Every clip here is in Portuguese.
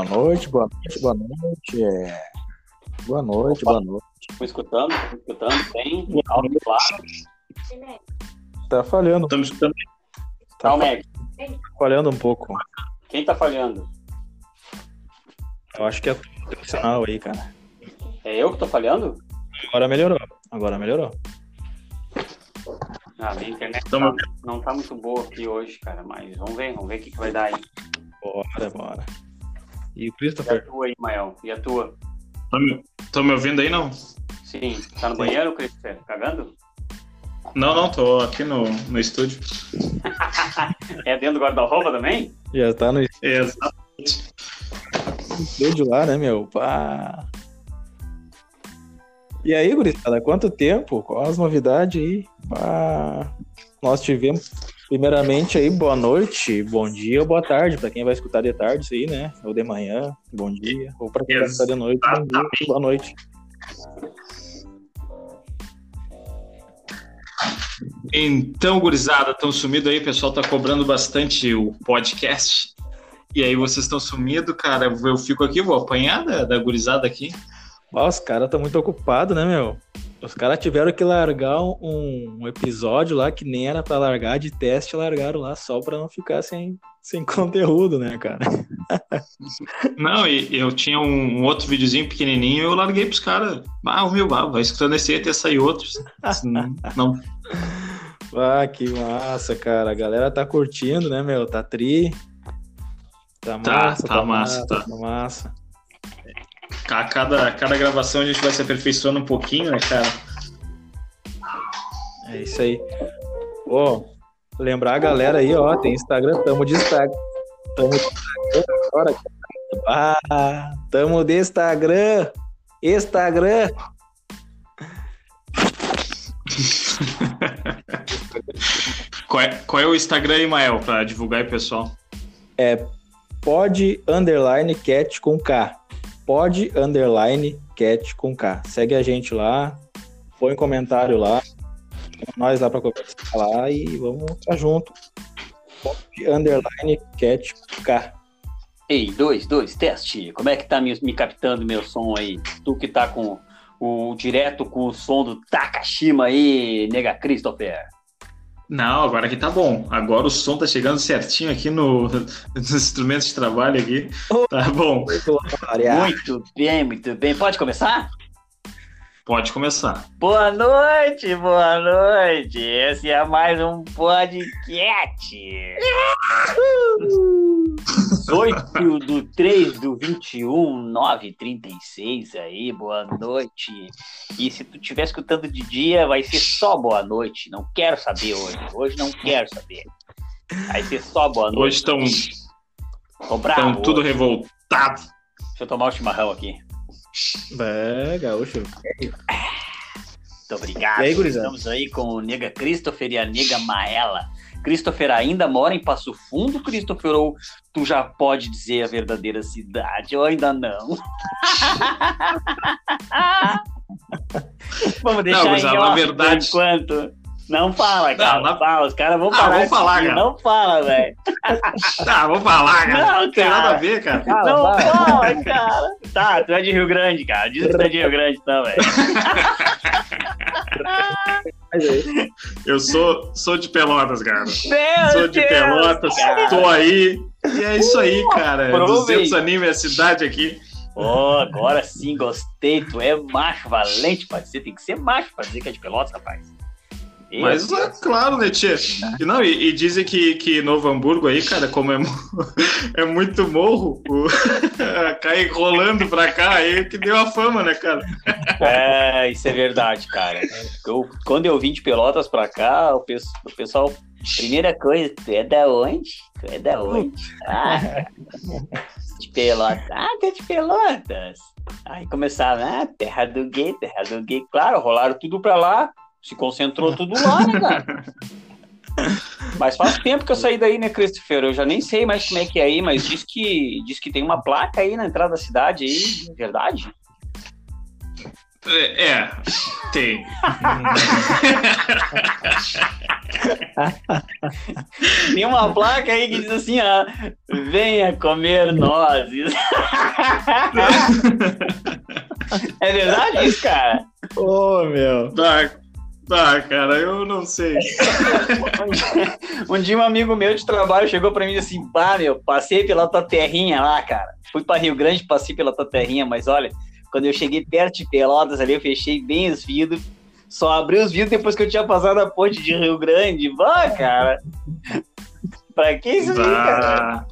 Boa noite, boa noite, boa noite. É... Boa noite, boa noite. Estou escutando, estou escutando bem, alto e claro. Tá falhando, Estamos escutando. Tá, falhando um pouco. Quem tá falhando? Eu acho que é o sinal aí, cara. É eu que tô falhando? Agora melhorou. Agora melhorou. Ah, minha internet tá- não tá muito boa aqui hoje, cara, mas vamos ver, vamos ver o que, que vai dar aí. Bora, bora. E o E a Christopher? tua aí, Mael? E a tua? Estão me, tão me ouvindo aí, não? Sim, tá no banheiro, Christopher? Cagando? Não, não, tô aqui no, no estúdio. É dentro do guarda-roupa também? Já tá no Exatamente. estúdio lá, né, meu? Pá. E aí, gurizada, quanto tempo? Qual as novidades aí? Pá. Nós tivemos, primeiramente aí, boa noite, bom dia ou boa tarde, pra quem vai escutar de tarde isso aí, né? Ou de manhã, bom dia. Ou pra quem vai escutar de noite, bom dia, boa noite. Então, gurizada, estão sumido aí, o pessoal tá cobrando bastante o podcast. E aí vocês estão sumido, cara. Eu fico aqui, vou apanhar da, da gurizada aqui. Os caras estão muito ocupados, né, meu? Os caras tiveram que largar um, um episódio lá que nem era pra largar de teste, largaram lá só pra não ficar sem, sem conteúdo, né, cara? Não, e eu tinha um, um outro videozinho pequenininho eu larguei pros caras. Ah, o meu, ah, vai escutando esse aí até sair outros. Não, não, Ah, que massa, cara. A galera tá curtindo, né, meu? Tá tri. Tá Tá, massa, tá massa, tá. tá massa. A cada, cada gravação a gente vai se aperfeiçoando um pouquinho, né, cara? É isso aí. Ó, lembrar a galera aí, ó, tem Instagram, tamo de Instagram. Tamo de Instagram agora. cara. Ah, tamo de Instagram. Instagram. Qual é, qual é o Instagram aí, Mael, pra divulgar aí, pessoal? Pod underline cat com K. Pod underline cat com K. Segue a gente lá, põe um comentário lá, nós lá pra conversar lá e vamos estar junto. Pod underline cat com K. Ei, dois, dois, teste. Como é que tá me, me captando meu som aí? Tu que tá com o direto com o som do Takashima aí, nega Christopher. Não, agora aqui tá bom. Agora o som tá chegando certinho aqui no, nos instrumentos de trabalho aqui. Tá bom. Muito bem, muito bem. Pode começar? Pode começar. Boa noite, boa noite. Esse é mais um podcast. 8 do 3 do 21, 936 aí, boa noite. E se tu estiver escutando de dia, vai ser só boa noite. Não quero saber hoje. Hoje não quero saber. Vai ser só boa noite. Hoje estão bravo tudo hoje. revoltado. Deixa eu tomar o chimarrão aqui. É, gaúcho. Muito obrigado. E aí, gurizada? Estamos aí com o Nega Christopher e a Nega Maela. Christopher ainda mora em Passo Fundo, Christopher? Ou tu já pode dizer a verdadeira cidade? Ou ainda não? Vamos deixar Não, mas em a off verdade- por enquanto. Não fala, cara. Não, na- Fala, os caras vão Ah, parar. vamos de falar, cara. Não fala, velho. Tá, vamos falar, cara. Não, tem nada cara. a ver, cara. Não fala, cara. Tá, tu é de Rio Grande, cara. Diz que tu é de Rio Grande, então, velho. Eu sou, sou de Pelotas, cara. Meu Sou de Deus, Pelotas, cara. tô aí. E é isso aí, cara. aproveita. 200 anime é a cidade aqui. Ó, agora sim, gostei. Tu é macho valente, pode ser. Tem que ser macho pra dizer que é de Pelotas, rapaz. Mas é claro, né, tia? E, não, e, e dizem que, que Novo Hamburgo aí, cara, como é, é muito morro, o... cai rolando pra cá, aí que deu a fama, né, cara? É, isso é verdade, cara. Eu- quando eu vim de Pelotas pra cá, o, pes- o pessoal. Primeira coisa, tu é da onde? Tu é da onde? Ah, de Pelotas. Ah, tu é de Pelotas. Aí começaram, ah, terra do gay, terra do gay. Claro, rolaram tudo pra lá, se concentrou tudo lá, né, cara? Mas faz tempo que eu saí daí, né, Christopher? Eu já nem sei mais como é que é aí, mas diz que, diz que tem uma placa aí na entrada da cidade aí, é verdade? É, é, tem. Tem uma placa aí que diz assim, ó, venha comer nozes. é verdade isso, cara? Ô, oh, meu. Tá, tá, cara, eu não sei. um, dia, um dia amigo meu de trabalho chegou pra mim e disse assim, pá, meu, passei pela tua terrinha lá, cara. Fui pra Rio Grande, passei pela tua terrinha, mas olha, quando eu cheguei perto de Pelotas ali, eu fechei bem os vidros só abri os vidros depois que eu tinha passado a ponte de Rio Grande. Vá, cara. pra que isso aí, cara?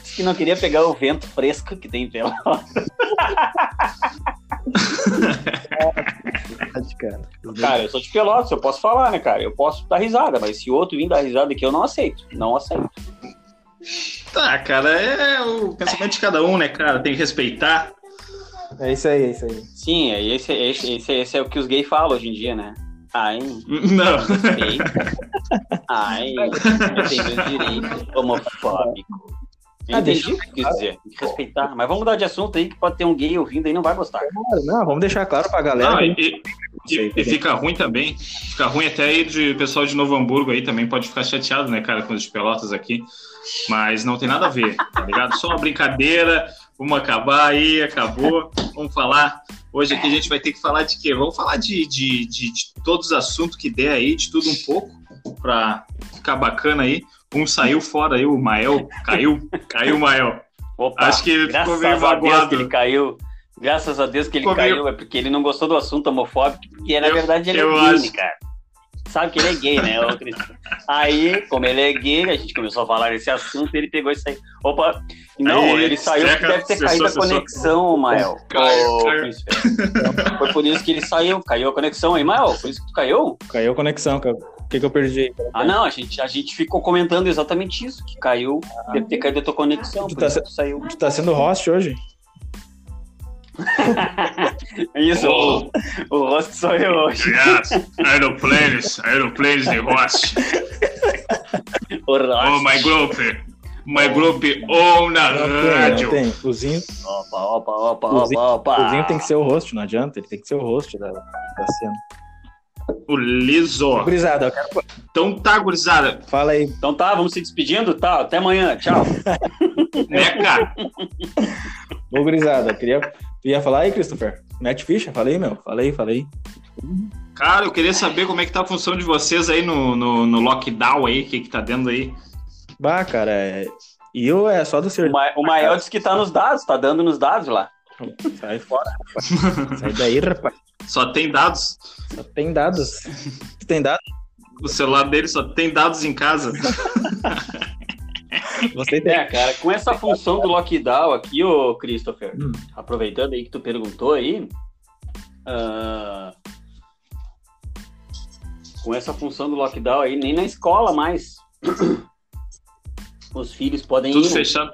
Disse que não queria pegar o vento fresco que tem em Pelotas. cara, eu sou de Pelotas, eu posso falar, né, cara? Eu posso dar risada, mas se outro vir dar risada aqui, eu não aceito. Não aceito. Tá, cara, é o pensamento de cada um, né, cara? Tem que respeitar. É isso aí, é isso aí. Sim, é esse, esse, esse, esse é o que os gays falam hoje em dia, né? Ai, não. Ai, eu tenho meus direitos homofóbico. Eu ah, que quis dizer, tem que respeitar. Mas vamos mudar de assunto aí, que pode ter um gay ouvindo aí e não vai gostar. Não, vamos deixar claro pra galera. Não, e, e, e, fica ruim também. Fica ruim até aí de pessoal de Novo Hamburgo aí também pode ficar chateado, né, cara, com os Pelotas aqui. Mas não tem nada a ver, tá ligado? Só uma brincadeira. Vamos acabar aí, acabou. Vamos falar. Hoje aqui a gente vai ter que falar de quê? Vamos falar de, de, de, de todos os assuntos que der aí, de tudo um pouco, para ficar bacana aí. Um saiu fora aí, o Mael caiu, caiu o Mael. Opa, Acho que ele ficou meio magoado. ele caiu. Graças a Deus que ele ficou caiu, meio... é porque ele não gostou do assunto homofóbico, porque na eu, verdade ele é gay, acho... cara. Sabe que ele é gay, né, Aí, como ele é gay, a gente começou a falar desse assunto, ele pegou isso aí. Opa, não, aí, ele saiu porque deve ter caído a conexão, Mael. Foi por isso que ele saiu, caiu a conexão aí, Mael. Por isso que tu caiu? Caiu a conexão, cara. O que, que eu perdi? Ah, não, a gente, a gente ficou comentando exatamente isso, que caiu, ah, deve ter caído a tua conexão, tu tá, tu saiu. Tu tá sendo host hoje? Isso, oh. o, o host sou eu hoje. Yes, aeroplanes, aeroplanes de host. O host. Oh, my group. My group ou na rádio. Tem, tem. Zinho... Opa, opa, opa, o Zinho, opa, opa. Zinho tem que ser o host, não adianta. Ele tem que ser o host da, da cena. O liso. Gurizada, eu quero... Então tá, gurizada. Fala aí. Então tá, vamos se despedindo? Tá, até amanhã. Tchau. é, cara. Ô, gurizada, eu queria ia falar aí, Christopher? Mete ficha? Falei, meu. Falei, falei. Cara, eu queria saber como é que tá a função de vocês aí no, no, no lockdown aí, o que que tá dentro aí. Bah, cara, é... eu é só do ser. O, Maior disse que tá nos dados, tá dando nos dados lá. Sai fora, rapaz. Sai daí, rapaz. Só tem dados. Só tem dados. Tem dados? O celular dele só tem dados em casa. Você tem. É, cara, com essa função do lockdown aqui, ô Christopher, hum. aproveitando aí que tu perguntou aí, uh, com essa função do lockdown aí, nem na escola mais os filhos podem Tudo ir. Tudo né?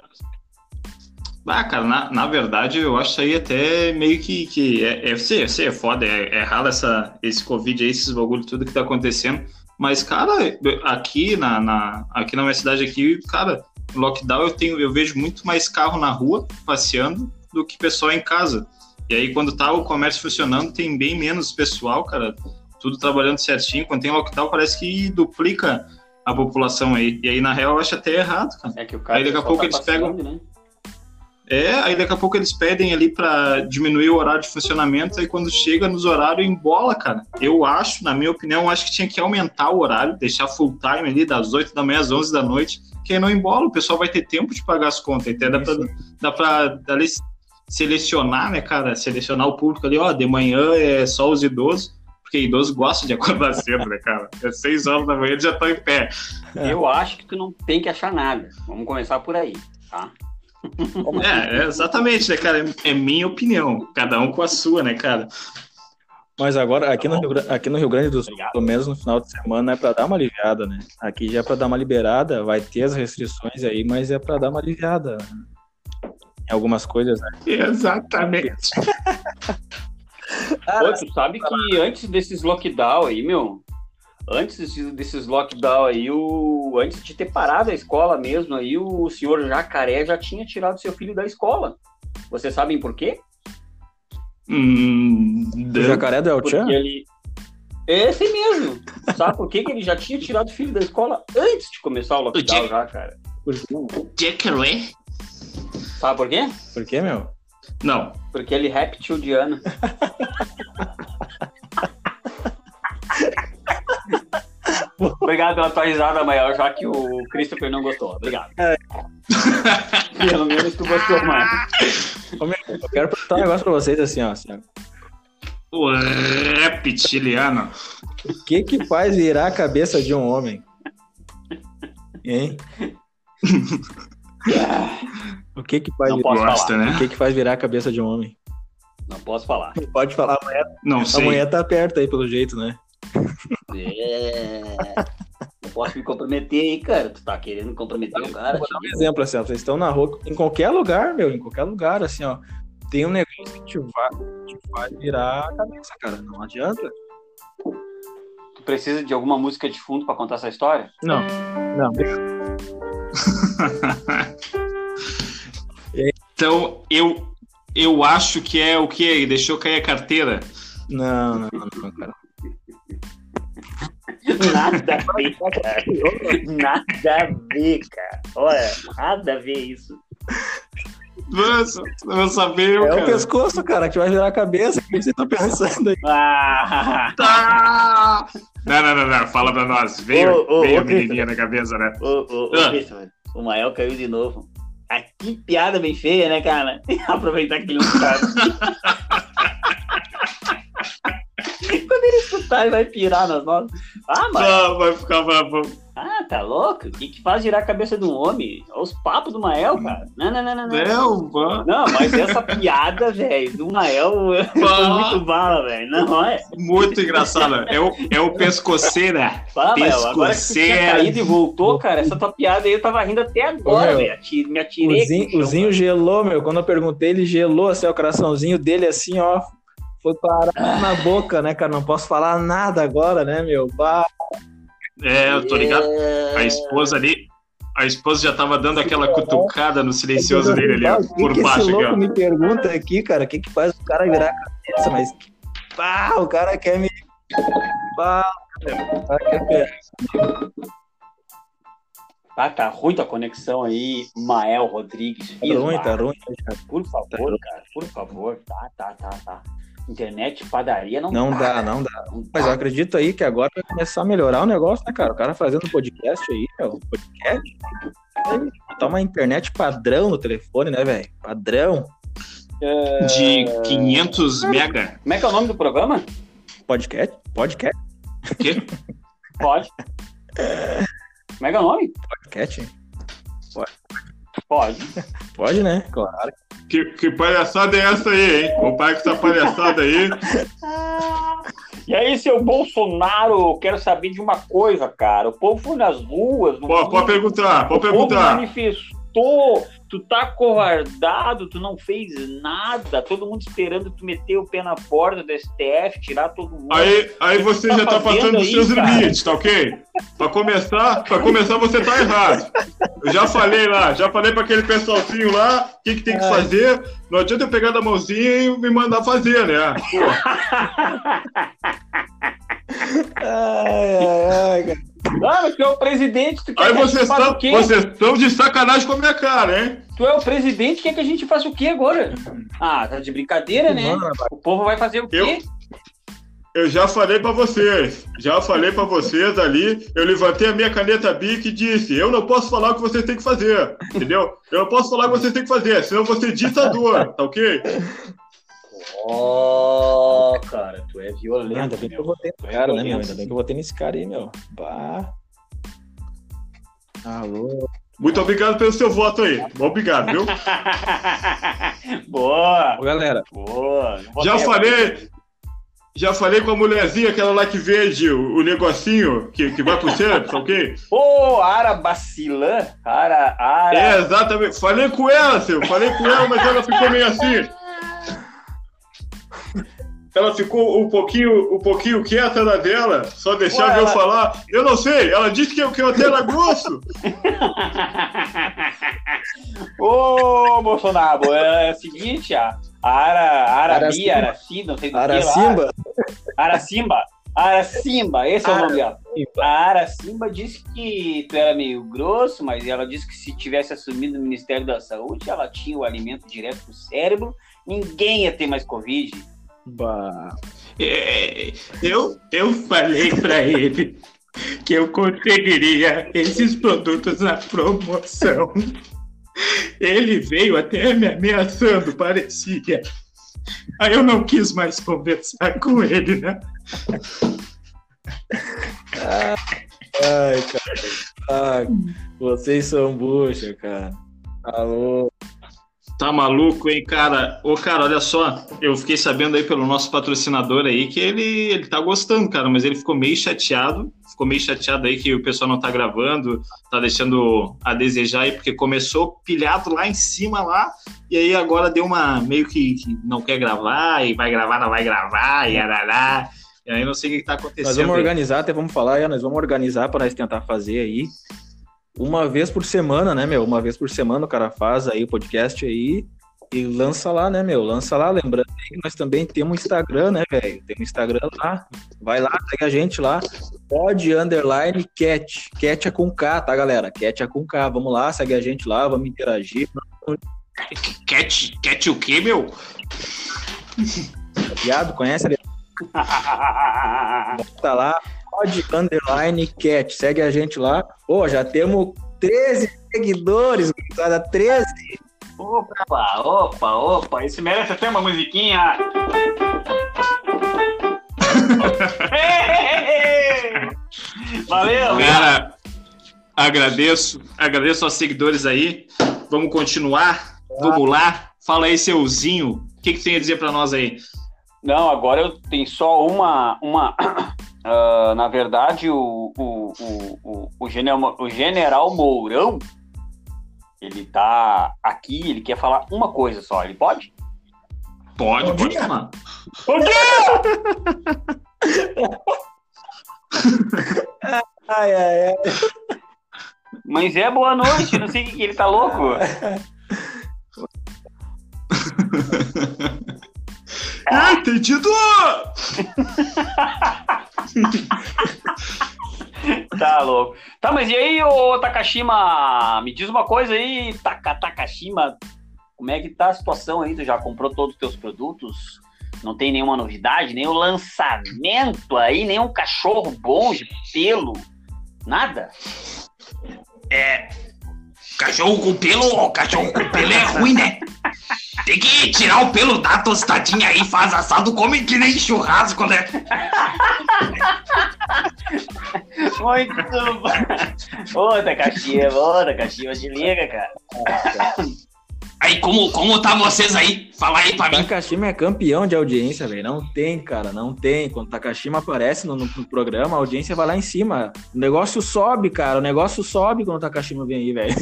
Ah, cara, na, na verdade, eu acho aí até meio que, que é, é, sei, é foda, é, é essa, esse Covid aí, esses bagulho, tudo que tá acontecendo. Mas, cara, aqui na, na, aqui na minha cidade aqui, cara, lockdown eu tenho, eu vejo muito mais carro na rua passeando do que pessoal em casa. E aí, quando tá o comércio funcionando, tem bem menos pessoal, cara, tudo trabalhando certinho. Quando tem lockdown, parece que duplica a população aí. E aí, na real, eu acho até errado, cara. É que o cara aí daqui a pouco tá eles pegam. Né? É, aí daqui a pouco eles pedem ali para diminuir o horário de funcionamento, aí quando chega nos horários embola, cara. Eu acho, na minha opinião, acho que tinha que aumentar o horário, deixar full time ali das 8 da manhã às 11 da noite, que aí não embola, o pessoal vai ter tempo de pagar as contas, até dá pra, dá pra dali, selecionar, né, cara, selecionar o público ali, ó, de manhã é só os idosos, porque idoso gosta de acordar cedo, né, cara? É 6 horas da manhã, eles já estão em pé. Eu acho que tu não tem que achar nada. Vamos começar por aí, tá? É, é, exatamente, né, cara? É minha opinião. Cada um com a sua, né, cara? Mas agora, aqui no, Rio, aqui no Rio Grande do Sul, pelo menos no final de semana, é para dar uma aliviada, né? Aqui já é para dar uma liberada, vai ter as restrições aí, mas é para dar uma aliviada em algumas coisas, né? Exatamente. Pô, tu sabe que antes desses lockdown aí, meu, antes desses lockdown aí, o, antes de ter parado a escola mesmo, aí o senhor Jacaré já tinha tirado seu filho da escola. Vocês sabem por quê? Hum, o Jacaré do El Chan? Ele... Esse mesmo. Sabe por quê? que ele já tinha tirado o filho da escola antes de começar o lockdown Jack- já, cara? Jack Ray? Sabe por quê? Por quê, meu? Não. Porque ele é reptiliano. Obrigado pela tua risada maior, já que o Christopher não gostou. Obrigado. Pelo menos tu gostou mais. Eu quero perguntar um negócio pra vocês assim, ó. assim, ó. O reptiliano. O que que faz virar a cabeça de um homem? Hein? O que que faz Não virar... Gosta, né? O que que faz virar a cabeça de um homem? Não posso falar. Não pode falar, amanhã, Não sei. amanhã tá perto aí, pelo jeito, né? É... Não posso me comprometer aí, cara. Tu tá querendo comprometer o cara. Vou dar um exemplo, assim, ó, vocês estão na rua, em qualquer lugar, meu, em qualquer lugar, assim, ó, tem um negócio que te vai, te vai virar a cabeça, cara, não adianta. Tu precisa de alguma música de fundo pra contar essa história? Não, não, Então, eu, eu acho que é o que? Deixou cair a carteira. não, não, não, cara. Nada a ver, cara. Nada a ver, cara. Olha, nada a ver isso. Nossa, eu saber, É o cara. pescoço, cara, que vai virar a cabeça, o que você tá pensando aí? Ah! Tá! Não, não, não, não. Fala pra nós. Veio, Ô, ô, veio ô, a menininha na cabeça, né? Ô, ô, ô, Ah. O Mael caiu de novo. Ah, que piada bem feia, né, cara? Aproveitar que ele não sabe. Quando ele escutar, ele vai pirar nas notas. Ah, mas. Ah, vai ficar bravo. Ah, tá louco? O que, que faz girar a cabeça de um homem? Olha Os papos do Mael, cara. Não, não, não, não. Não, Não, vá. não mas essa piada, velho, do Mael foi muito bala, velho. Não, é. Muito engraçado. É o, é o pescoceira. Fala, Mael, agora que tu tinha caído e voltou, cara, essa tua piada aí eu tava rindo até agora, velho. Me atirei. O Zinho, o Zinho gelou, meu, quando eu perguntei, ele gelou, assim, o coraçãozinho dele, assim, ó, foi parar na boca, né, cara, não posso falar nada agora, né, meu, bah, É, eu tô ligado. É. A esposa ali. A esposa já tava dando aquela cutucada no silencioso dele ali, ó, O que por que baixo esse louco ó. me pergunta aqui, cara, o que que faz o cara virar a cabeça, mas, pá, o cara quer me, pá, o cara quer Ah, tá ruim tua conexão aí, Mael Rodrigues. tá ruim, tá Filho, ruim, Por favor, cara, por favor. Tá, tá, tá, tá. Internet, padaria, não, não dá. dá, não dá. Não Mas eu dá. acredito aí que agora vai começar a melhorar o negócio, né, cara? O cara fazendo podcast aí, meu, podcast. aí, Botar uma internet padrão no telefone, né, velho? Padrão. De 500 mega. Como é que é o nome do programa? Podcast? Podcast? O quê? Pode. Como é que é o nome? Podcast? Pode. Pode, né? Claro. Que, que palhaçada é essa aí, hein? O pai com essa palhaçada aí. E aí, seu Bolsonaro, eu quero saber de uma coisa, cara. O povo foi nas ruas. no Pode, perguntar, pode o povo perguntar. manifestou. Tu tá covardado, tu não fez nada. Todo mundo esperando tu meter o pé na porta do STF, tirar todo mundo. Aí, aí você tá já tá passando dos aí, seus cara? limites, tá ok? Pra começar, pra começar você tá errado. Eu já falei lá, já falei pra aquele pessoalzinho lá, o que, que tem que Ai. fazer. Não adianta eu pegar da mãozinha e me mandar fazer, né? Pô, Ai, ai, ai, cara. Ah, mas tu é o presidente, tu quer aí que a gente vocês faça estão o quê? vocês estão de sacanagem com a minha cara, hein? Tu é o presidente, quer que a gente faça o quê agora? Ah, tá de brincadeira, né? Mano, O povo vai fazer o quê? Eu- Eu já falei pra vocês, já falei pra vocês ali, eu levantei a minha caneta Bic e disse, eu não posso falar o que vocês têm que fazer, entendeu? Eu não posso falar o que vocês têm que fazer, senão eu vou ser ditador, tá ok? Oh, cara, tu é Ainda violento, bem que eu votei Tu é nesse cara, né, meu? violento. Ainda bem que eu votei nesse cara aí, meu. Bah. Alô. Muito obrigado pelo seu voto aí, obrigado, viu? boa, Ô, galera, boa. Já falei, já falei com a mulherzinha, aquela lá que vende o, o negocinho que, que vai pro tá ok? Ô, Ara Bacilã, Ara, Ara. É, exatamente, falei com ela, seu, falei com ela, mas ela ficou meio assim. Ela ficou um pouquinho, um pouquinho quieta na dela, só deixava Ué, eu ela- falar. Eu não sei, ela disse que eu, que eu até era grosso. Ô, Bolsonaro, é, é o seguinte, a Ara, Arabi, Aracimba. Araci, não sei do que lá. Aracimba. Aracimba. Aracimba, esse é o nome dela. A Aracimba disse que tu era meio grosso, mas ela disse que se tivesse assumido o Ministério da Saúde, ela tinha o alimento direto pro cérebro, ninguém ia ter mais Covid. Bah. É, eu, eu falei para ele que eu conseguiria esses produtos na promoção. Ele veio até me ameaçando, parecia. Aí eu não quis mais conversar com ele, né? Ai, cara. Ai, vocês são bucha, cara. Alô. Tá maluco, hein, cara? Ô, cara, olha só, eu fiquei sabendo aí pelo nosso patrocinador aí que ele, ele tá gostando, cara, mas ele ficou meio chateado, ficou meio chateado aí que o pessoal não tá gravando, tá deixando a desejar aí, porque começou pilhado lá em cima lá, e aí agora deu uma, meio que, que não quer gravar, e vai gravar, não vai gravar, e arará, e aí não sei o que, que tá acontecendo. Nós vamos aí. organizar, até vamos falar, é, nós vamos organizar para nós tentar fazer aí uma vez por semana, né, meu? Uma vez por semana o cara faz aí o podcast aí e lança lá, né, meu? Lança lá, lembrando que nós também temos um Instagram, né, velho? Tem um Instagram lá. Vai lá, segue a gente lá. Pod underline cat. Cat é com K, tá, galera? Cat é com K. Vamos lá, segue a gente lá, vamos interagir. Cat, cat o quê, meu? Viado, conhece ali? Tá lá, pod underline cat. Segue a gente lá. Pô, já temos 13 seguidores, gurizada, 13. Opa, opa, opa, isso merece até uma musiquinha. Valeu! Cara, agradeço, agradeço aos seguidores aí. Vamos continuar, vamos lá. Fala aí, seuzinho, o que, que tem a dizer para nós aí? Não, agora eu tenho só uma. uma ah, na verdade, o, o, o, o, o, general, o general Mourão, ele tá aqui, ele quer falar uma coisa só. Ele pode? Pode, pode falar. O quê? Ai, ai, ai. Mas é boa noite, não sei o que, que ele tá louco. Ah, entendido! Tá louco. Tá, mas e aí, ô Takashima? Me diz uma coisa aí, Taka, Takashima. Como é que tá a situação aí? Tu já comprou todos os teus produtos? Não tem nenhuma novidade, nenhum lançamento aí, nenhum cachorro bom de pelo? Nada? É. Cachorro com pelo, cachorro com pelo é ruim, né? Tem que tirar o pelo da tostadinha aí, faz assado, come que nem churrasco, né? Muito bom. Ô, Takashima, ô, Takashima, te liga, cara. Aí, como, como tá vocês aí? Fala aí pra mim. Takashima é campeão de audiência, velho. Não tem, cara, não tem. Quando Takashima aparece no, no, no programa, a audiência vai lá em cima. O negócio sobe, cara. O negócio sobe quando o Takashima vem aí, velho.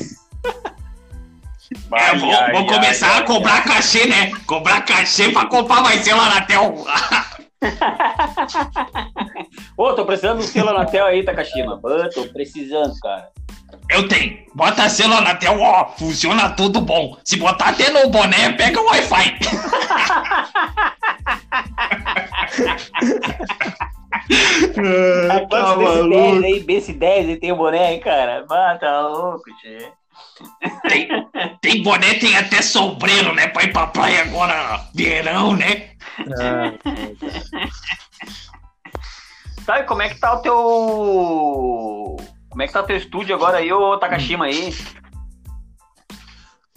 É, vou, Ai, vou ai, começar ai, a cobrar cachê, né? Cobrar cachê pra comprar mais selo na Anatel. Ô, tô precisando de um selo na tela aí, Takashima. Ô, tô precisando, cara. Eu tenho. Bota selo na Anatel, ó. Funciona tudo bom. Se botar até no boné, pega o Wi-Fi. Ah, quantos BC10 aí, BC10 aí tem o boné aí, cara? Ah, tá louco, tchê. Tem, tem boné, tem até sombreiro, né? Pra ir pra praia agora, verão, né? Tá, e como é que tá o teu. Como é que tá o teu estúdio agora aí, ô Takashima aí?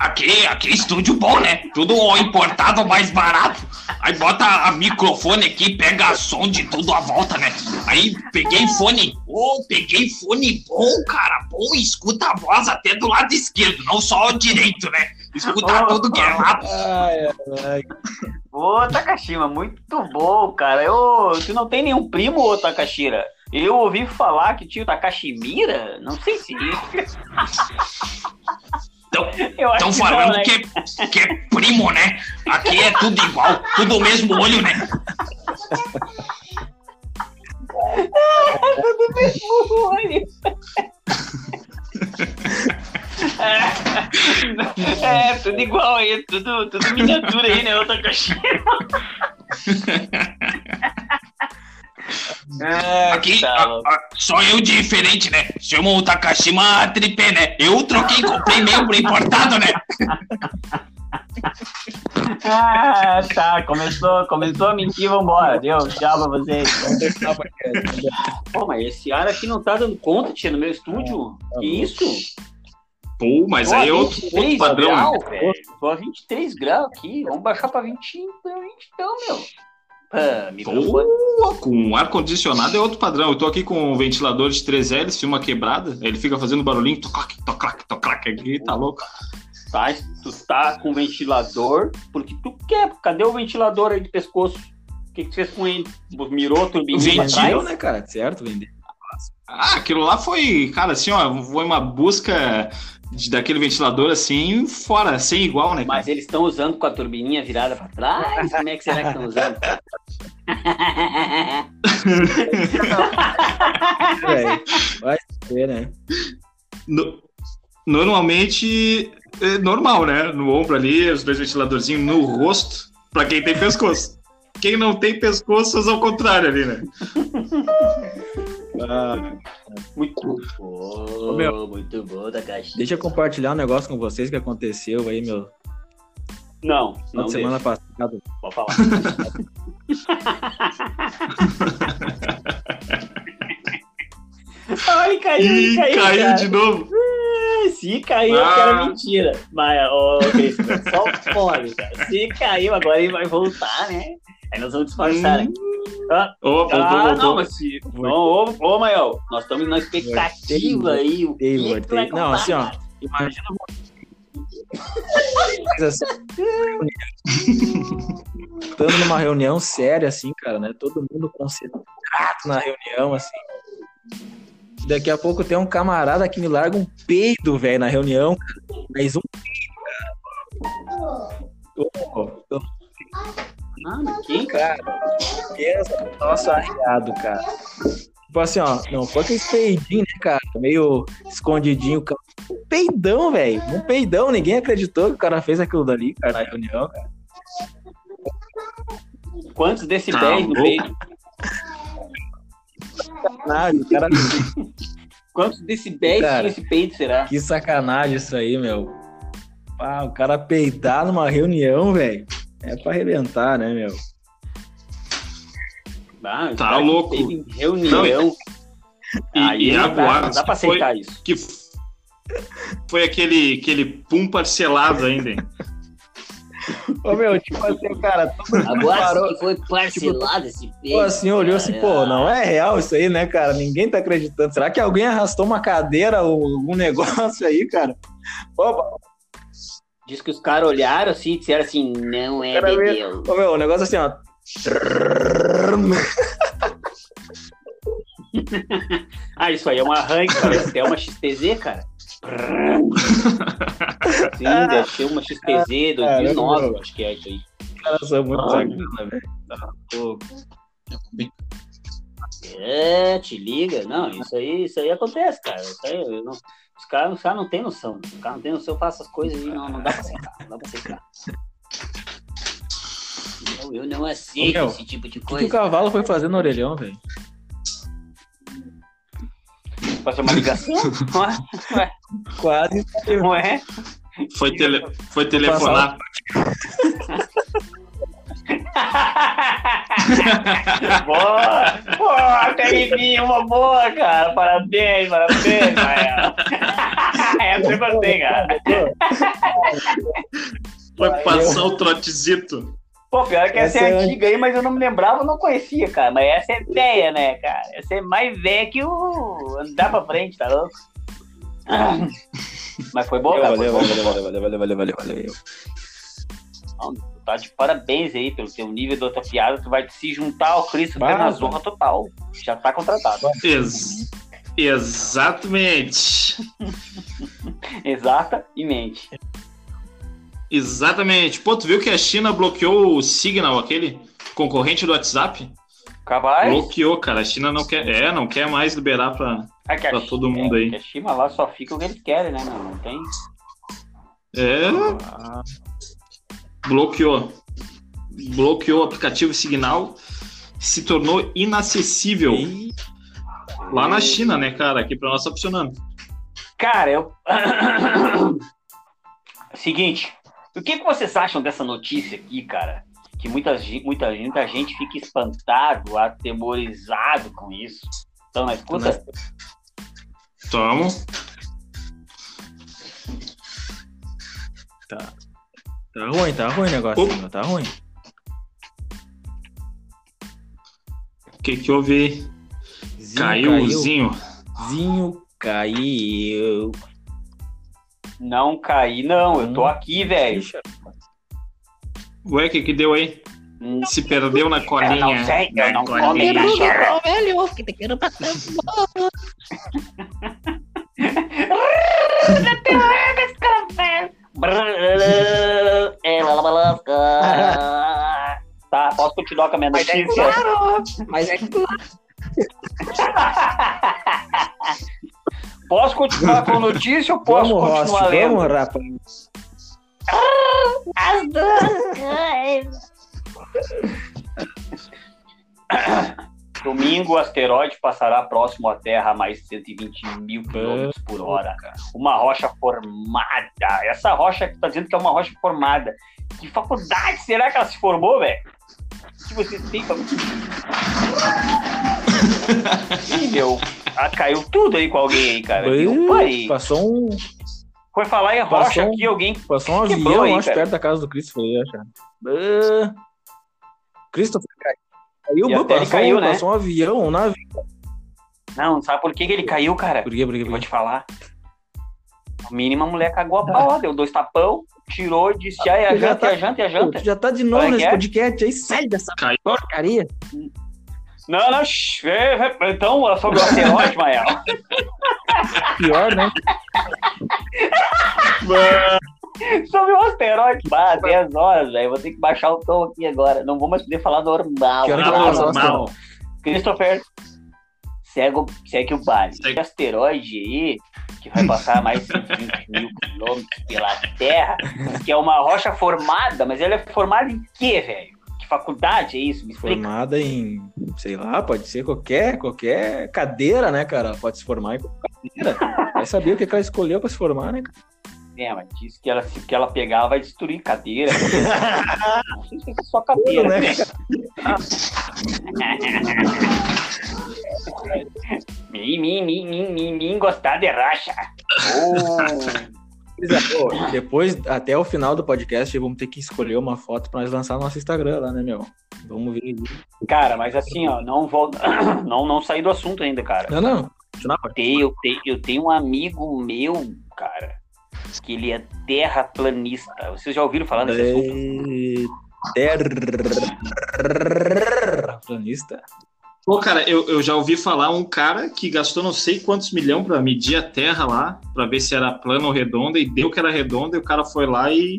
Aqui, aqui estúdio bom, né? Tudo importado mais barato. Aí bota a microfone aqui, pega som de tudo à volta, né? Aí peguei fone, ô, peguei fone bom, cara, bom, escuta a voz até do lado esquerdo, não só o direito, né? Escuta Oh. tudo que é lado. Ai, ai. Ô, Takashima, muito bom, cara. Eu, tu não tem nenhum primo, ô Takashira? Eu ouvi falar que tinha o Takashimira? Não sei se. Tão- Eu acho Estão que falando não, né? que, é, que é primo, né? Aqui é tudo igual, tudo o mesmo olho, né? É, é, tudo igual aí, tudo, tudo miniatura aí, né, ô Takashima? É, Aqui, tá a- a- só eu diferente, né? Chamo o Takashima tripé, né? Eu troquei, comprei membro importado, né? Ah, tá. Começou, começou a mentir, vambora. Deu, tchau pra vocês. Pô, mas esse ar aqui não tá dando conta, tia, no meu estúdio. Tá que isso? Pô, mas a aí é outro, 23 outro padrão, né? Tô a 23 graus aqui. Vamos baixar pra 25, pra 20 então, meu. Microfone. Com ar-condicionado é outro padrão. Eu tô aqui com um ventilador de 3 Ls, filma quebrada, ele fica fazendo barulhinho, toclac, toclac, toclac, aqui, tá louco. Tá, tu tá com ventilador, porque tu quer. Cadê o ventilador aí de pescoço? O que, que tu fez com ele? Mirou a turbininha pra Vendeu, Vendeu, né, cara? Certo, vender. Ah, aquilo lá foi, cara, assim, ó, foi uma busca de- daquele ventilador assim, fora, sem igual, né? cara? Mas eles estão usando com a turbininha virada pra trás? Como é que será que estão usando? Velho, vai ser, né? No- normalmente, é normal, né? No ombro ali, os dois ventiladorzinhos no rosto, pra quem tem pescoço. Quem não tem pescoço, faz ao contrário ali, né? Ah, Muito bom, meu. muito bom da caixa. deixa eu compartilhar um negócio com vocês que aconteceu aí, meu. Não, não semana passada. Pode falar. Ai, caiu, Ih, caiu, caiu cara. de novo. Se caiu, Ah. que era mentira. Mas, ô, Cristian, só pode, cara. Se caiu, agora ele vai voltar, né? Aí nós vamos disfarçar Hum. aqui. Ah, Ó, voltou, ah, voltou. não, mas se... Não, ô, ô, Mael, nós estamos na expectativa aí. O que, voltei, que vai voltei. Não, contar, assim, ó. cara? Imagina assim, Estando numa reunião séria, assim, cara, né? Todo mundo concentrado na reunião, assim. Daqui a pouco tem um camarada que me larga um peido, velho, na reunião. Mas um peido, cara. Ô, eu Ah, mas quem, cara? pensa, nossa, arriado, cara. Tipo assim, ó, não foi aquele peidinho, né, cara? Meio escondidinho, cara. Um peidão, velho. Um peidão. Ninguém acreditou que o cara fez aquilo dali, cara, na reunião, cara. Quantos decibéis no louco. peito? Sacanagem, o cara. Quantos decibéis Cara. tinha esse peito, será? Que sacanagem isso aí, meu. Ah, o cara peidar numa reunião, velho. É pra arrebentar, né, meu? Ah, Tá que louco. reunião. E, Aí e não a dá, não dá pra que foi, aceitar isso. que foi aquele, aquele pum parcelado ainda, hein? Ô, meu, tipo assim, cara, todo mundo parou. que foi parcelado esse peito. Assim, olhou assim, pô, não é real isso aí, né, cara? Ninguém tá acreditando. Será que alguém arrastou uma cadeira ou algum negócio aí, cara? Pô, Diz que os caras olharam assim e disseram assim, não é Cara, bebeu. ô, meu, o negócio assim, ó. Ah, isso aí é uma arranque, parece que é uma XTZ, cara. Sim, deve ser uma XTZ 2009, eu acho que é isso aí. Os caras são muito Ah. sacana, velho. Tá louco. É, te liga. Não, isso aí, isso aí acontece, cara. Isso aí, eu não- os caras os caras não têm noção. Os caras não têm noção, eu faço essas coisas aí, não, não dá pra aceitar. Não dá pra aceitar. Eu, eu não aceito Ô, meu, esse tipo de O que, que coisa. o cavalo foi fazer no orelhão, velho? Fazer uma ligação? Ué, Quase. ué. Foi, tele, foi telefonar. boa! Boa, Caribe, uma boa, cara. Parabéns, parabéns, Mael. Essa eu gostei, cara. Foi passar o trotezito. Pô, pior que essa, Essa é é antiga aí, mas eu não me lembrava, eu não conhecia, cara. Mas essa é velha, né, cara? Essa é mais velha que o andar pra frente, tá louco? Mas foi bom, cara. Valeu, foi valeu, valeu, valeu, valeu, valeu, valeu, valeu. Tá de parabéns aí pelo teu nível da tua piada. Tu vai se juntar ao Cristo Bah, na zorra total. Já tá contratado. Ex- exatamente. Exata e mente. Exatamente. Pô, tu viu que a China bloqueou o Signal, aquele concorrente do WhatsApp? Capaz? Bloqueou, cara. A China não quer, é, não quer mais liberar pra. É pra Chi- todo mundo é, aí. a China lá só fica o que eles querem, né, meu? Não tem. É, Ah, bloqueou. Bloqueou o aplicativo Signal. se tornou inacessível E- lá na China, né, cara? Aqui pra nós tá funcionando. Cara, eu. Seguinte, o que, que vocês acham dessa notícia aqui, cara? Que muita, muita, muita gente fica espantado, atemorizado com isso. Então, na escuta? Tamo. Tá ruim, tá ruim o negócio, Opa. tá ruim. O que que houve aí? Zinho Caiu o Zinho. Zinho caiu. Não caí, não. Eu tô aqui, velho. Ué, o que que deu aí? Se perdeu na colinha. Eu não sei, eu na não come cachorro. velho, que quero passar. Tá, posso continuar com a minha Mas é notícia? claro, mas é claro. Posso continuar com a notícia ou posso Vamos, continuar lendo? vamos, rapaz. As duas. Domingo, o asteroide passará próximo à Terra a mais de 120 mil quilômetros por hora. Uma rocha formada. Essa rocha que tu tá dizendo que é uma rocha formada. Que faculdade será que ela se formou, velho? Que vocês têm pra... Ih, meu. Ah, caiu tudo aí com alguém aí, cara. Eu parei. Passou um, Foi falar em rocha um- aqui, alguém. passou um avião, aí, acho, cara. perto da casa do Christopher, aí, acho. Ah, Christopher caiu. Caiu, passou, caiu, um- né? passou um avião, um navio. Não, sabe por que, que ele caiu, cara? Por quê, por quê, Eu por vou quê? te falar. No mínimo, a mulher cagou a pau, deu dois tapão, tirou e disse: ai, a Já janta, tá- e a janta, e a janta. tu já tá de novo é nesse é? podcast aí, sai dessa Caiu. porcaria. Não, não, então, é sobre o asteroide, Mael. Pior, né? sobre o asteroide. Bah, 10 horas, velho. Vou ter que baixar o tom aqui agora. Não vou mais poder falar normal. Que hora que Ah, Normal. Christopher, segue, o- segue o baile. Segue. Esse asteroide aí, que vai passar a mais de 120 mil quilômetros pela Terra, que é uma rocha formada, mas ela é formada em quê, velho? Que faculdade é isso? Me explica. Formada em, sei lá, pode ser qualquer, qualquer cadeira, né, cara? Pode se formar em qualquer cadeira. Vai saber o que que ela escolheu pra se formar, né? cara? É, mas disse que ela, se que ela pegar, ela vai destruir cadeira. Não sei se é só cadeira, Tudo, né, né? cara? Mim, mim, mim, mim, mim, mim, gostar de racha. Oh. É, depois, até o final do podcast, vamos ter que escolher uma foto pra nós lançar no nosso Instagram lá, né, meu? Vamos ver. Cara, mas assim, ó, não vou. Não, não saí do assunto ainda, cara. Não, não. Pode. Tenho- Eu tenho, eu tenho um amigo meu, cara, que ele é terraplanista. Vocês já ouviram falar nesse assunto? Terraplanista. Pô, cara, eu, eu já ouvi falar um cara que gastou não sei quantos milhões pra medir a terra lá, pra ver se era plana ou redonda, e deu que era redonda, e o cara foi lá e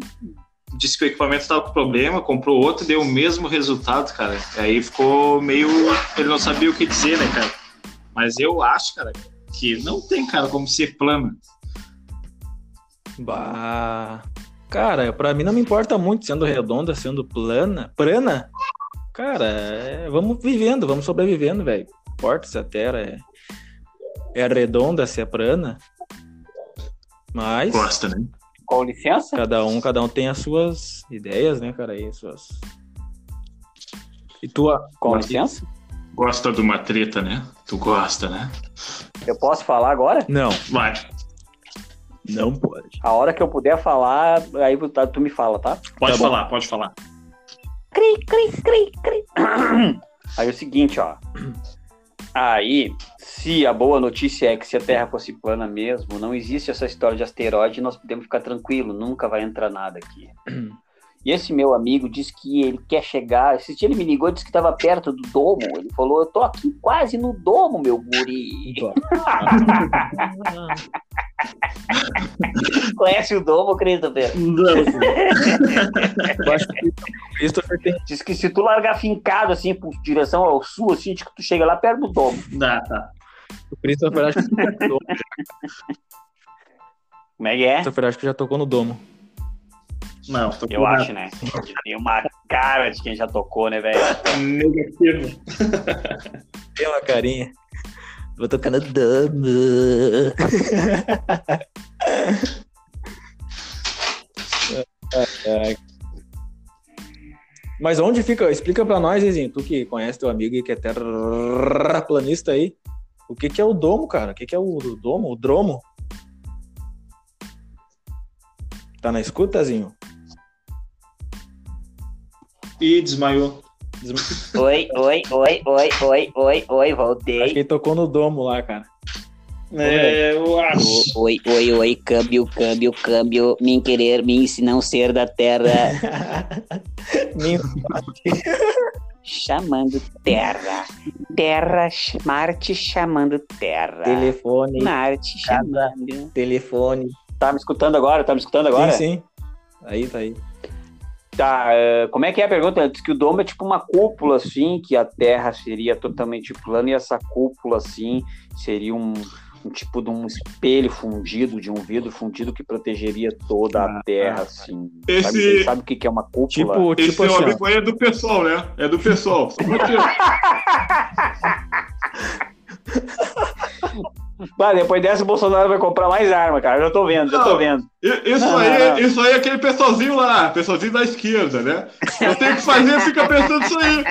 disse que o equipamento tava com problema, comprou outro, deu o mesmo resultado, cara. E aí ficou meio. Ele não sabia o que dizer, né, cara? Mas eu acho, cara, que não tem, cara, como ser plana. Bah. Cara, pra mim não me importa muito sendo redonda, sendo plana. Plana? Cara, é, vamos vivendo, vamos sobrevivendo, velho. Não importa se a terra é, é redonda, se é plana. Mas Gosta, né? Com licença? cada um, cada um tem as suas ideias, né, cara? E as suas. E tua. Com licença? Gosta de uma treta, né? Tu gosta, né? Eu posso falar agora? Não, Vai. não pode. A hora que eu puder falar, aí tu, tu me fala, tá? Pode Tá bom. falar, pode falar. Cri, cri, cri, cri. Aí é o seguinte, ó. Aí, se a boa notícia é que se a Terra fosse plana mesmo, não existe essa história de asteroide, nós podemos ficar tranquilo, nunca vai entrar nada aqui. E esse meu amigo disse que ele quer chegar. Esse dia ele me ligou e disse que estava perto do domo. Ele falou: Eu tô aqui quase no domo, meu guri. Conhece o domo, Christopher? Eu acho que o Christopher tem. Diz que se tu largar fincado assim, por direção ao sul, assim, que tu chega lá perto do domo. Dá, tá. O Christopher acho que, Como é que é? Christopher acho que já tocou no domo. Não, tô Eu acho, né? Tem uma cara de quem já tocou, né, velho? Negativo. Tem uma carinha. Vou tocar no domo. Ai, ai. Mas onde fica? Explica pra nós, Zezinho, tu que conhece teu amigo e que é terraplanista aí. O que que é o domo, cara? O que que é o domo? O dromo? Tá na escuta, Zinho? E desmaiou. Oi, oi, oi, oi, oi, oi, oi, Acho voltei. que ele tocou no domo lá, cara. É, eu acho. Oi, oi, oi, câmbio, câmbio, câmbio, mim querer, mim se não ser da terra, chamando terra. Terra, Marte chamando terra. telefone, Marte chamando. telefone. Tá me escutando agora? Tá me escutando agora? Sim, sim. Aí, tá aí. Tá, eh, como é que é a pergunta? Diz que o domo é tipo uma cúpula, assim, que a Terra seria totalmente plana e essa cúpula, assim, seria um, um tipo de um espelho fundido, de um vidro fundido que protegeria toda a Ah, Terra, ah, assim. Esse- Sabe, você sabe o que que é uma cúpula? Tipo, Esse tipo seu assim, ó. amigo aí é do pessoal, né? É do pessoal. Só porque- Ah, depois dessa o Bolsonaro vai comprar mais arma, cara. Eu já tô vendo, já tô Não. vendo. Isso Não, aí, não, não. isso aí é aquele pessoalzinho lá, pessoalzinho da esquerda, né? Eu tenho que fazer, fica pensando isso aí.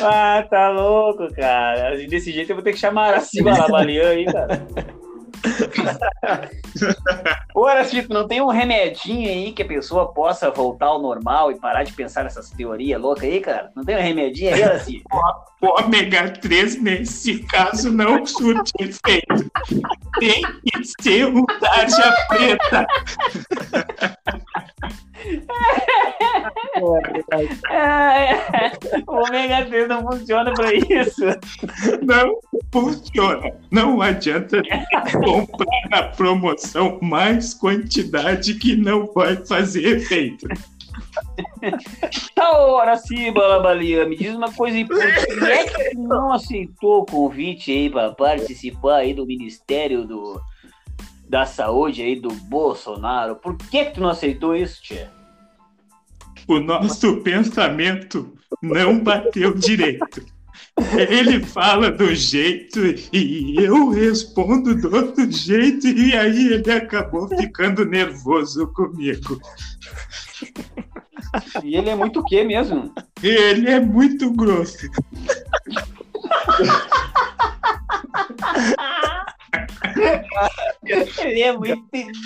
Ah, tá louco, cara. Desse jeito eu vou ter que chamar a Ciba Labalian aí, cara. Ô, Aracito, não tem um remedinho aí que a pessoa possa voltar ao normal e parar de pensar nessas teorias loucas aí, cara? Não tem um remedinho aí, Aracito? O ômega 3 nesse caso não surte efeito. Tem que ser um tarja preta. É, o ômega 3 não funciona pra isso. Não funciona. Não adianta comprar na promoção mais quantidade que não vai fazer efeito. Tá, ô, Araciba Labalian, me diz uma coisa importante. Quem é que não aceitou o convite aí pra participar aí do Ministério do, da Saúde aí do Bolsonaro? Por que que tu não aceitou isso, tia? O nosso pensamento não bateu direito. Ele fala do jeito e eu respondo do outro jeito, e aí ele acabou ficando nervoso comigo. E ele é muito o quê mesmo? Ele é muito grosso. Ele é muito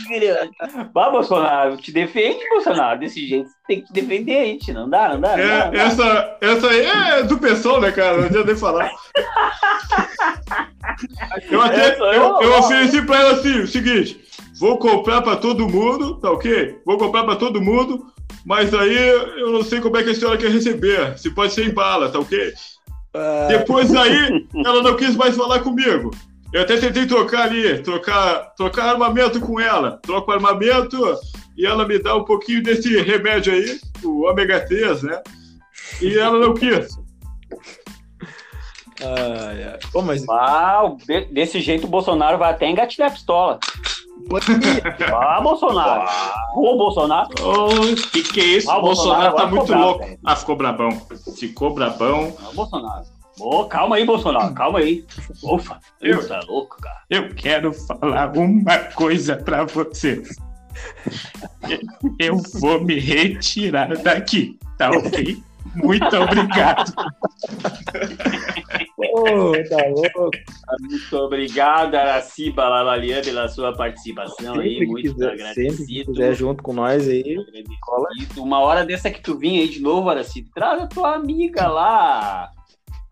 grande. Vá, Bolsonaro, te defende, Bolsonaro. Desse jeito, você tem que te defender aí, tia. Não dá, não dá, não dá. não É, dá. essa, essa aí é do pessoal, né, cara? Não adianta nem falar. Eu até É, sou eu, eu, eu ofereci pra ela assim: o seguinte, vou comprar pra todo mundo, tá ok? Vou comprar pra todo mundo, mas aí eu não sei como é que a senhora quer receber. Se pode ser em bala, tá ok? Ah, Depois aí, ela não quis mais falar comigo. Eu até tentei trocar ali, trocar, trocar armamento com ela. Troco o armamento e ela me dá um pouquinho desse remédio aí, o ômega 3, né? E ela não quis. ai, ai. Pô, mas Ah, de- desse jeito o Bolsonaro vai até engatilhar a pistola. Ah, Bolsonaro. Ô, Bolsonaro. O que, que é isso? Ah, o Bolsonaro Bolsonaro tá muito louco. velho. Ah, ficou brabão. Ficou brabão. Ah, Bolsonaro. Ô, calma aí, Bolsonaro. Calma aí. Ufa, Eu- tá louco, cara. Eu quero falar uma coisa pra vocês. Eu vou me retirar daqui, tá ok? Muito obrigado. Pô, tá louco. Muito obrigado, Araciba Lavalian, pela sua participação aí. Sempre que Muito quiser, agradecido. quiser junto com nós aí. Uma hora dessa que tu vinha aí de novo, Araciba, traz a tua amiga lá.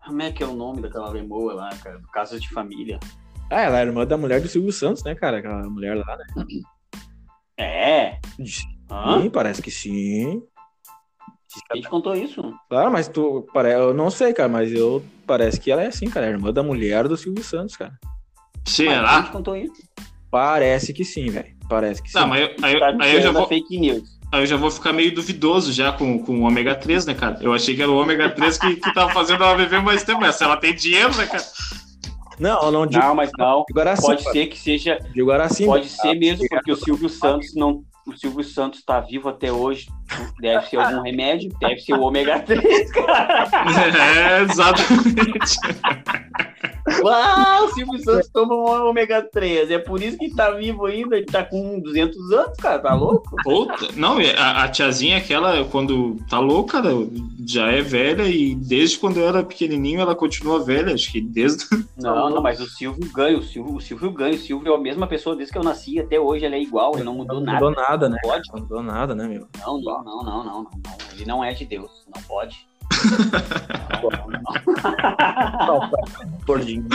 Como é que é o nome daquela lemoa lá, cara? Do Casa de Família. Ah, ela é irmã da mulher do Silvio Santos, né, cara? Aquela mulher lá, né? É. Hã? Sim, parece que sim. Quem te contou isso? Claro, mas tu. Pare... Eu não sei, cara, mas eu. Parece que ela é assim, cara. É irmã da mulher do Silvio Santos, cara. Mas Quem Será? te contou isso? Parece que sim, velho. Parece que sim. Tá, mas eu- aí, Tá aí eu já vou, a fake news. Aí eu já vou ficar meio duvidoso já com, com o ômega 3, né, cara? Eu achei que era o ômega 3 que, que tava fazendo ela viver mais tempo, mas se ela tem dinheiro, né, cara? Não, eu não digo, Não, mas não. Pode cara. ser que seja. Pode mas- ser mesmo, porque o Silvio Santos não. O Silvio Santos tá vivo até hoje. Deve ser algum remédio, deve ser o ômega 3, cara. É, exatamente. Uau, o Silvio Santos toma um ômega 3. É por isso que ele tá vivo ainda. Ele tá com 200 anos, cara. Tá louco? Puta, não, a, a tiazinha, aquela, quando tá louca, cara, já é velha e desde quando eu era pequenininho ela continua velha, acho que desde. Não, não, mas o Silvio ganha. O Silvio, o Silvio ganha. O Silvio é a mesma pessoa desde que eu nasci. Até hoje ele é igual. Ele não mudou Não nada. mudou nada, né? Pode? Não mudou nada, né, meu? Não, não, não, não, não, não, não. Ele não é de Deus. Não pode. Não, não, Gordinho.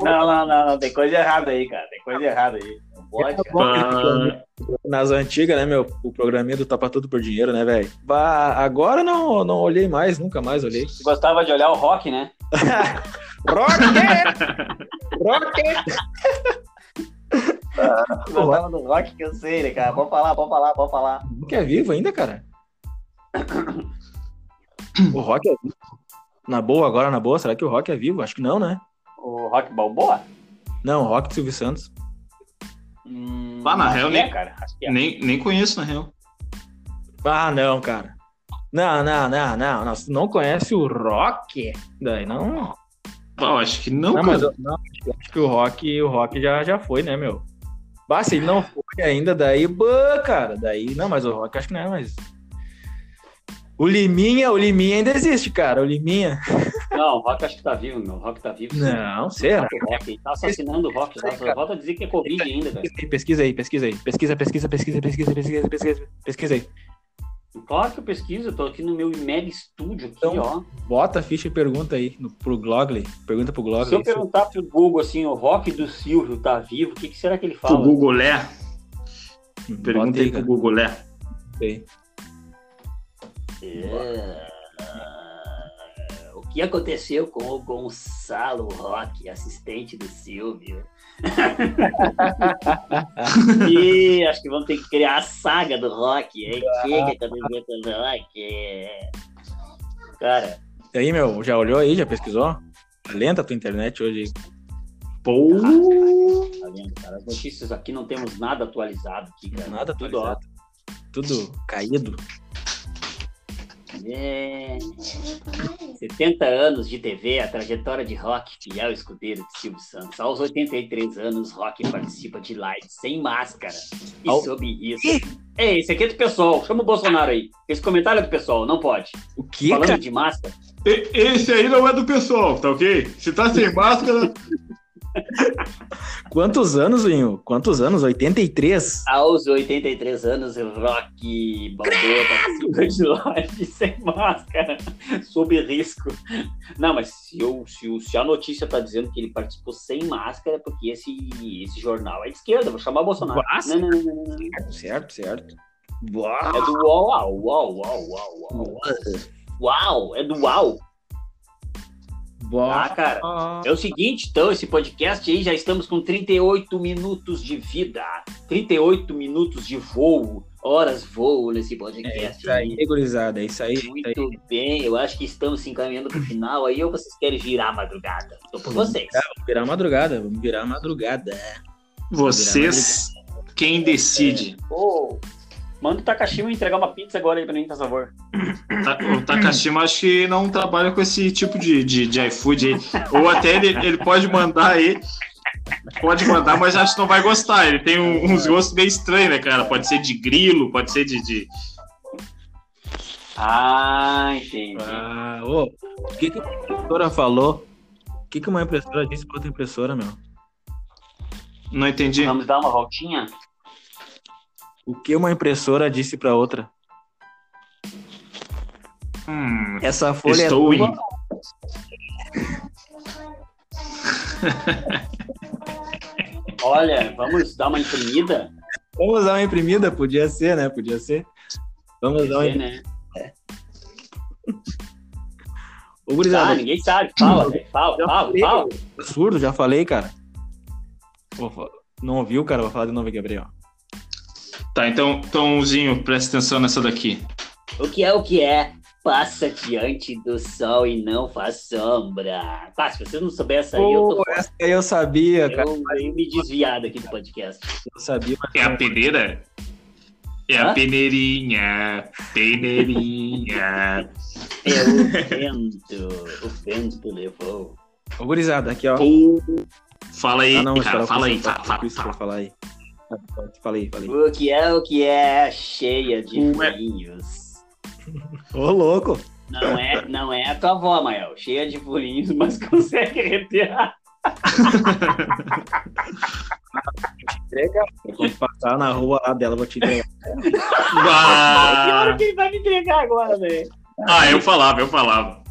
não, não, não, não. Tem coisa errada aí, cara. Tem coisa errada aí. Não pode, cara. Ah, Nas antigas, né, meu? O programinha do Tapa Tudo por Dinheiro, né, velho? Bah, Agora não, não olhei mais, nunca mais olhei. Você gostava de olhar o rock, né? Rocket! Rocket! Você gostava do rock que eu sei, né, cara? Pode falar, pode falar, pode falar. Nunca é vivo ainda, cara? O Rock é vivo. Na boa, agora na boa, será que o Rock é vivo? Acho que não, né? O Rock Balboa? Não, o Rock do Silvio Santos. Hum, Ah, na real, é, nem- cara. Acho que é. nem, nem conheço, na real. Ah, não, cara. Não, não, não, não. não. Não conhece o Rock, daí não. Eu acho que não, Não, cara. mas eu, não, acho que o Rock, o Rock já, já foi, né, meu? Bah, se ele não foi ainda, daí, bah, cara, daí, não, mas o Rock acho que não é mais. O Liminha, o Liminha ainda existe, cara, o Liminha. Não, o Rock acho que tá vivo, meu. O Rock tá vivo. sim. Não, será? O Rock, ele tá assassinando o Rock. Tá? Só Volta a dizer que é Covid ainda, velho. Pesquisa aí, pesquisa aí, pesquisa, pesquisa, pesquisa, pesquisa, pesquisa, pesquisa, pesquisa aí. Claro que eu pesquiso, eu tô aqui no meu mega estúdio aqui, Então, ó. Bota a ficha e pergunta aí no, pro Glogley, pergunta pro Se eu perguntar pro Google assim, o Rock do Silvio tá vivo, o que, que será que ele fala? Google Lé. Bota Pergunta aí pro. Google Lé. Sei. É. O que aconteceu com o Gonçalo Rock, assistente do Silvio? e acho que vamos ter que criar a saga do Rock. Hein? Chega, tá com o Rock. Cara, E aí, meu, já olhou aí, já pesquisou? Lenta a tua internet hoje. Pô. tá vendo, cara? As notícias aqui não temos nada atualizado aqui, cara. Nada Tudo, atualizado. Tudo caído. É... 70 anos de TV, a trajetória de Rock, fiel escudeiro de Silvio Santos. Aos 83 anos, Rock participa de live sem máscara e Ao- sob risco. Ei, esse aqui é do pessoal. Chama o Bolsonaro aí. Esse comentário é do pessoal, não pode. O que, Falando cara? de máscara, E- Esse aí não é do pessoal, tá ok? Se tá sem máscara. Quantos anos, Vinho? Quantos anos? 83? aos 83 anos, Rock Balboa participa de live sem máscara, sob risco. Não, mas se, eu, se, o- se a notícia tá dizendo que ele participou sem máscara, é porque esse, esse jornal é de esquerda, vou chamar o Bolsonaro. Não, não, não, não, não. Certo, certo. É do UOL, uau, uau, uau, uau, uau. Uau, é do UOL. Ah, cara. É o seguinte, então, esse podcast aí, já estamos com 38 minutos de vida, 38 minutos de voo, horas voo nesse É podcast. isso aí, gurizada. É isso aí. é isso aí. Muito bem, eu acho que estamos se encaminhando para o final aí, ou vocês querem virar a madrugada? Estou por vocês. Vamos virar madrugada. Vamos virar madrugada. Vocês, quem decide? Ô, manda o Takashima entregar uma pizza agora aí pra mim, por favor. O Takashima acho que não trabalha com esse tipo de, de, de iFood aí. Ou até ele, ele pode mandar aí. Pode mandar, mas acho que não vai gostar. Ele tem um- uns gostos meio estranhos, né, cara? Pode ser de grilo, pode ser de. de... Ah, entendi. Ah, ô, o que, que uma impressora falou? O que, que uma impressora disse pra outra impressora, meu? Não entendi. Vamos dar uma voltinha? O que uma impressora disse pra outra? Hum, Essa folha estou é indo. Olha, vamos dar uma imprimida? Vamos dar uma imprimida? Podia ser, né? Podia ser. Vamos dar uma imprimida. né? Ô, Ah, gurizada, ninguém sabe. Fala, velho. Fala, Já fala, falei. fala. surdo, já falei, cara. Não ouviu, cara? Vou falar de novo aqui, Gabriel. Tá, então, Tomzinho, presta atenção nessa daqui. O que é o que é? Passa diante do sol e não faz sombra. Pá, se vocês não soubessem essa aí, eu tô essa aí eu sabia, cara. eu, eu me desviado aqui do podcast. Eu sabia, mas É a peneira? É Hã? a peneirinha, peneirinha. É o vento. O vento levou. Ô, gurizada, aqui, ó. Fala aí, Ah, não, cara, fala aí, fala, fala, fala. Fala aí, fala aí. O que é o que é cheia de Ué. furinhos. Ô, louco. Não é, não é a tua avó, Mael. Cheia de furinhos, mas consegue reter. Entrega. Quando passar na rua lá dela, vou te entregar. Que hora que ele vai me entregar agora, velho? Ah, eu falava, eu falava.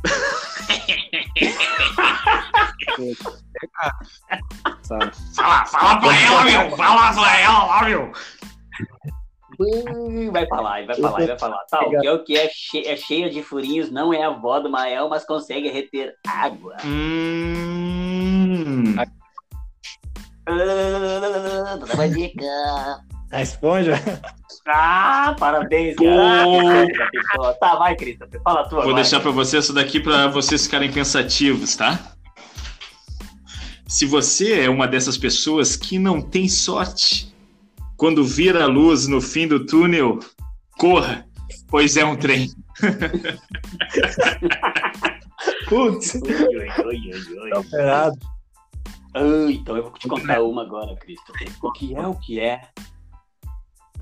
Fala, fala pra ela, meu. Fala pra ela lá, meu. Hum, Vai falar, vai falar, vai falar. Tá, o que é o que é, che- é cheia de furinhos, não é a avó do Mael, mas consegue reter água. Hum. Ah, Nova dica. A esponja? Ah, parabéns, cara. Ah, Tá, vai, Christopher. Fala a tua Vou agora. deixar pra você isso daqui pra vocês ficarem pensativos, tá? Se você é uma dessas pessoas que não tem sorte, quando vir a luz no fim do túnel, corra, pois é um trem. Putz, Oi, oi, oi, oi, oi. errado. Ah, então eu vou te contar uma agora, Christopher. O que é o que é?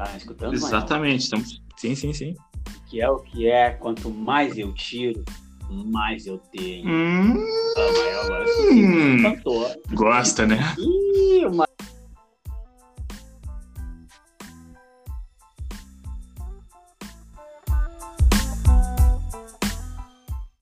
Tá escutando? Exatamente. Estamos... Sim, sim, sim. Que é o que é? Quanto mais eu tiro, mais eu tenho. Hum, Ah, Mael, agora cantor. gosta, né? Ih, o